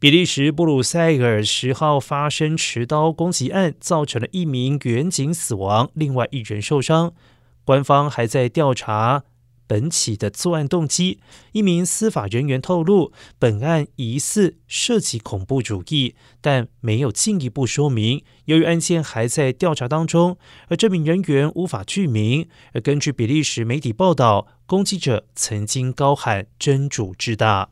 比利时布鲁塞尔十号发生持刀攻击案，造成了一名远警死亡，另外一人受伤。官方还在调查本起的作案动机。一名司法人员透露，本案疑似涉及恐怖主义，但没有进一步说明。由于案件还在调查当中，而这名人员无法具名。而根据比利时媒体报道，攻击者曾经高喊“真主之大”。